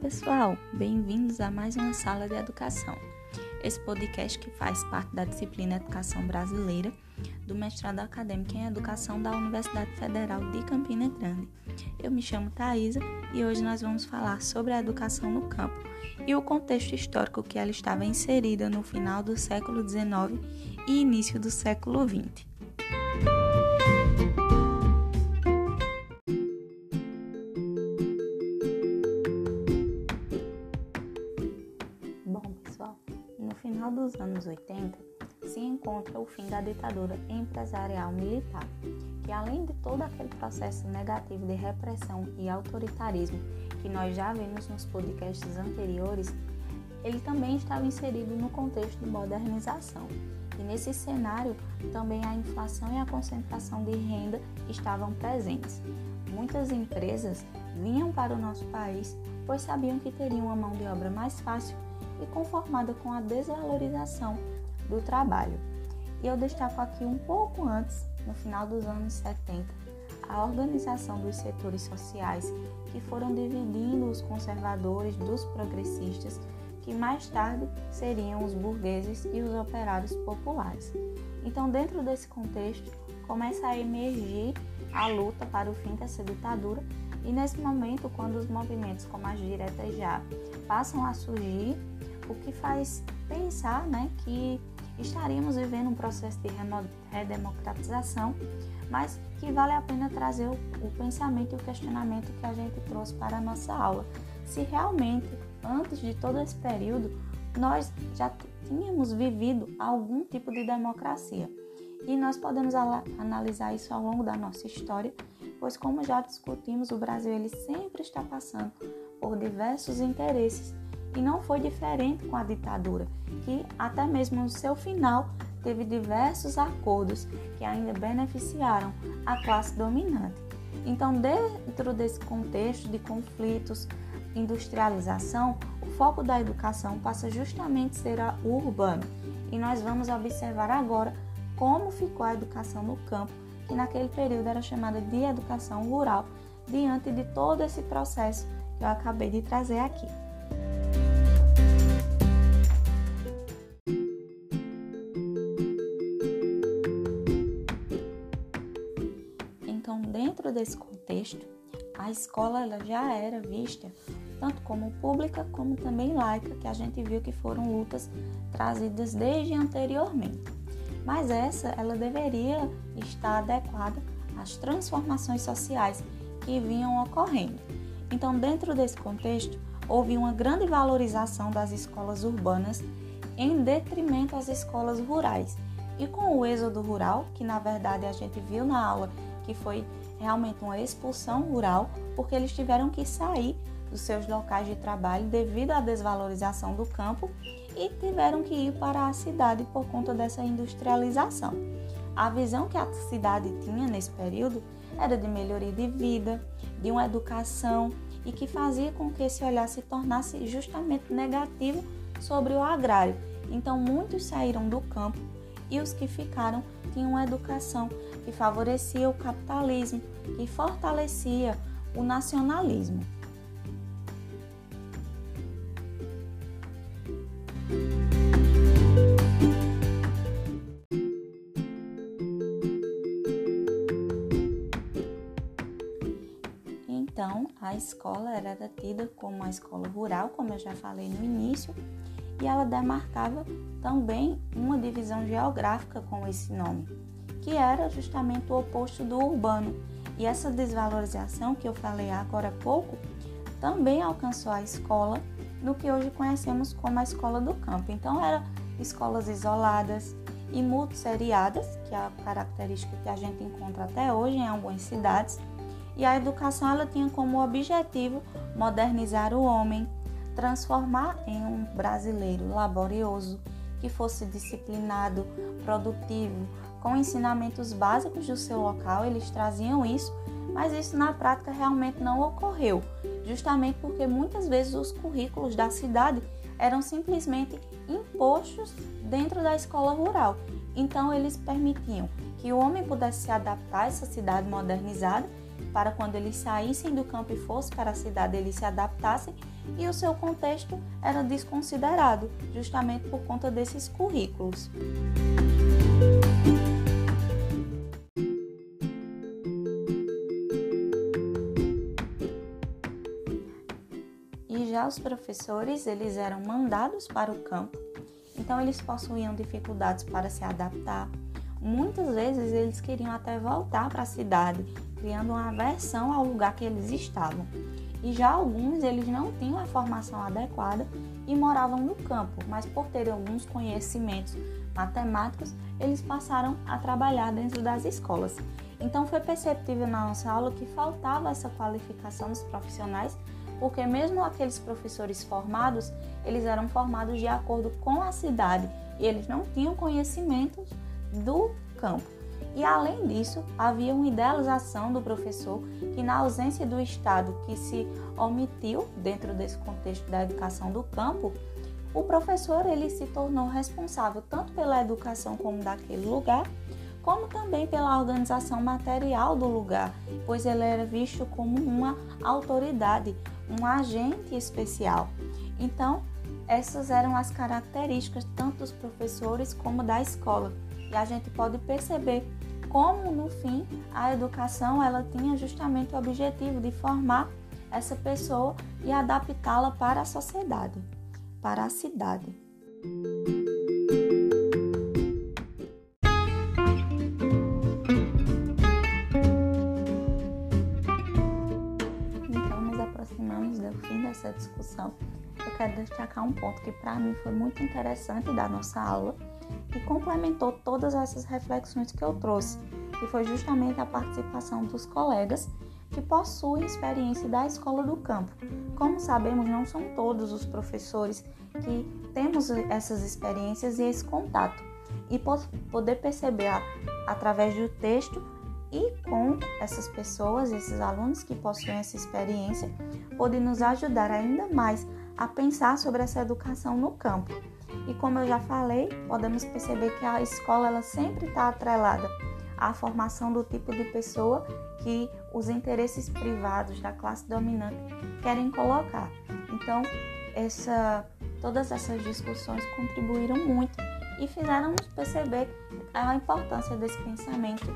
pessoal, bem-vindos a mais uma sala de educação. Esse podcast que faz parte da disciplina Educação Brasileira do mestrado acadêmico em Educação da Universidade Federal de Campina Grande. Eu me chamo Thaisa e hoje nós vamos falar sobre a educação no campo e o contexto histórico que ela estava inserida no final do século XIX e início do século XX. Dos anos 80, se encontra o fim da ditadura empresarial militar, que além de todo aquele processo negativo de repressão e autoritarismo que nós já vimos nos podcasts anteriores, ele também estava inserido no contexto de modernização. E nesse cenário, também a inflação e a concentração de renda estavam presentes. Muitas empresas vinham para o nosso país pois sabiam que teriam uma mão de obra mais fácil e conformada com a desvalorização do trabalho. E eu destaco aqui um pouco antes, no final dos anos 70, a organização dos setores sociais que foram dividindo os conservadores dos progressistas, que mais tarde seriam os burgueses e os operários populares. Então, dentro desse contexto, começa a emergir a luta para o fim dessa ditadura e nesse momento, quando os movimentos como as diretas já passam a surgir, o que faz pensar né, que estaríamos vivendo um processo de redemocratização, mas que vale a pena trazer o, o pensamento e o questionamento que a gente trouxe para a nossa aula. Se realmente, antes de todo esse período, nós já tínhamos vivido algum tipo de democracia. E nós podemos analisar isso ao longo da nossa história, pois como já discutimos, o Brasil ele sempre está passando por diversos interesses e não foi diferente com a ditadura, que até mesmo no seu final teve diversos acordos que ainda beneficiaram a classe dominante. Então, dentro desse contexto de conflitos, industrialização, o foco da educação passa justamente a ser o urbano. E nós vamos observar agora como ficou a educação no campo, que naquele período era chamada de educação rural, diante de todo esse processo que eu acabei de trazer aqui. Desse contexto, a escola ela já era vista tanto como pública como também laica, que a gente viu que foram lutas trazidas desde anteriormente. Mas essa ela deveria estar adequada às transformações sociais que vinham ocorrendo. Então, dentro desse contexto, houve uma grande valorização das escolas urbanas em detrimento às escolas rurais. E com o êxodo rural, que na verdade a gente viu na aula que foi realmente uma expulsão rural, porque eles tiveram que sair dos seus locais de trabalho devido à desvalorização do campo e tiveram que ir para a cidade por conta dessa industrialização. A visão que a cidade tinha nesse período era de melhoria de vida, de uma educação e que fazia com que esse olhar se tornasse justamente negativo sobre o agrário. Então, muitos saíram do campo e os que ficaram tinham uma educação que favorecia o capitalismo, que fortalecia o nacionalismo. Então, a escola era tida como uma escola rural, como eu já falei no início, e ela demarcava também uma divisão geográfica com esse nome, que era justamente o oposto do urbano. E essa desvalorização que eu falei agora há pouco também alcançou a escola no que hoje conhecemos como a escola do campo. Então, eram escolas isoladas e multisseriadas, que é a característica que a gente encontra até hoje em algumas cidades, e a educação ela tinha como objetivo modernizar o homem, transformar em um brasileiro laborioso, que fosse disciplinado, produtivo, com ensinamentos básicos do seu local, eles traziam isso, mas isso na prática realmente não ocorreu, justamente porque muitas vezes os currículos da cidade eram simplesmente impostos dentro da escola rural. Então eles permitiam que o homem pudesse se adaptar a essa cidade modernizada para quando eles saíssem do campo e fossem para a cidade eles se adaptassem, e o seu contexto era desconsiderado, justamente por conta desses currículos. E os professores, eles eram mandados para o campo, então eles possuíam dificuldades para se adaptar. Muitas vezes eles queriam até voltar para a cidade, criando uma aversão ao lugar que eles estavam e já alguns eles não tinham a formação adequada e moravam no campo, mas por terem alguns conhecimentos matemáticos, eles passaram a trabalhar dentro das escolas. Então foi perceptível na nossa aula que faltava essa qualificação dos profissionais, porque mesmo aqueles professores formados, eles eram formados de acordo com a cidade e eles não tinham conhecimentos do campo. E além disso, havia uma idealização do professor que, na ausência do Estado que se omitiu dentro desse contexto da educação do campo, o professor ele se tornou responsável tanto pela educação como daquele lugar, como também pela organização material do lugar, pois ele era visto como uma autoridade, um agente especial. Então, essas eram as características tanto dos professores como da escola. E a gente pode perceber como no fim a educação ela tinha justamente o objetivo de formar essa pessoa e adaptá-la para a sociedade, para a cidade. Quero destacar um ponto que para mim foi muito interessante da nossa aula que complementou todas essas reflexões que eu trouxe, que foi justamente a participação dos colegas que possuem experiência da escola do campo. Como sabemos, não são todos os professores que temos essas experiências e esse contato. E poder perceber através do texto e com essas pessoas, esses alunos que possuem essa experiência, pode nos ajudar ainda mais a pensar sobre essa educação no campo. E como eu já falei, podemos perceber que a escola ela sempre está atrelada à formação do tipo de pessoa que os interesses privados da classe dominante querem colocar. Então, essa, todas essas discussões contribuíram muito e fizeram-nos perceber a importância desse pensamento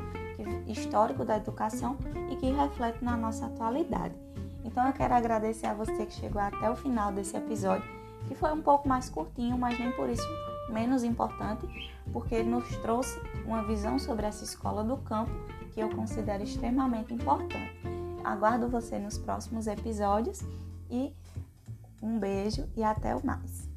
histórico da educação e que reflete na nossa atualidade. Então, eu quero agradecer a você que chegou até o final desse episódio que foi um pouco mais curtinho, mas nem por isso menos importante, porque ele nos trouxe uma visão sobre essa escola do campo que eu considero extremamente importante. Aguardo você nos próximos episódios e um beijo e até o mais.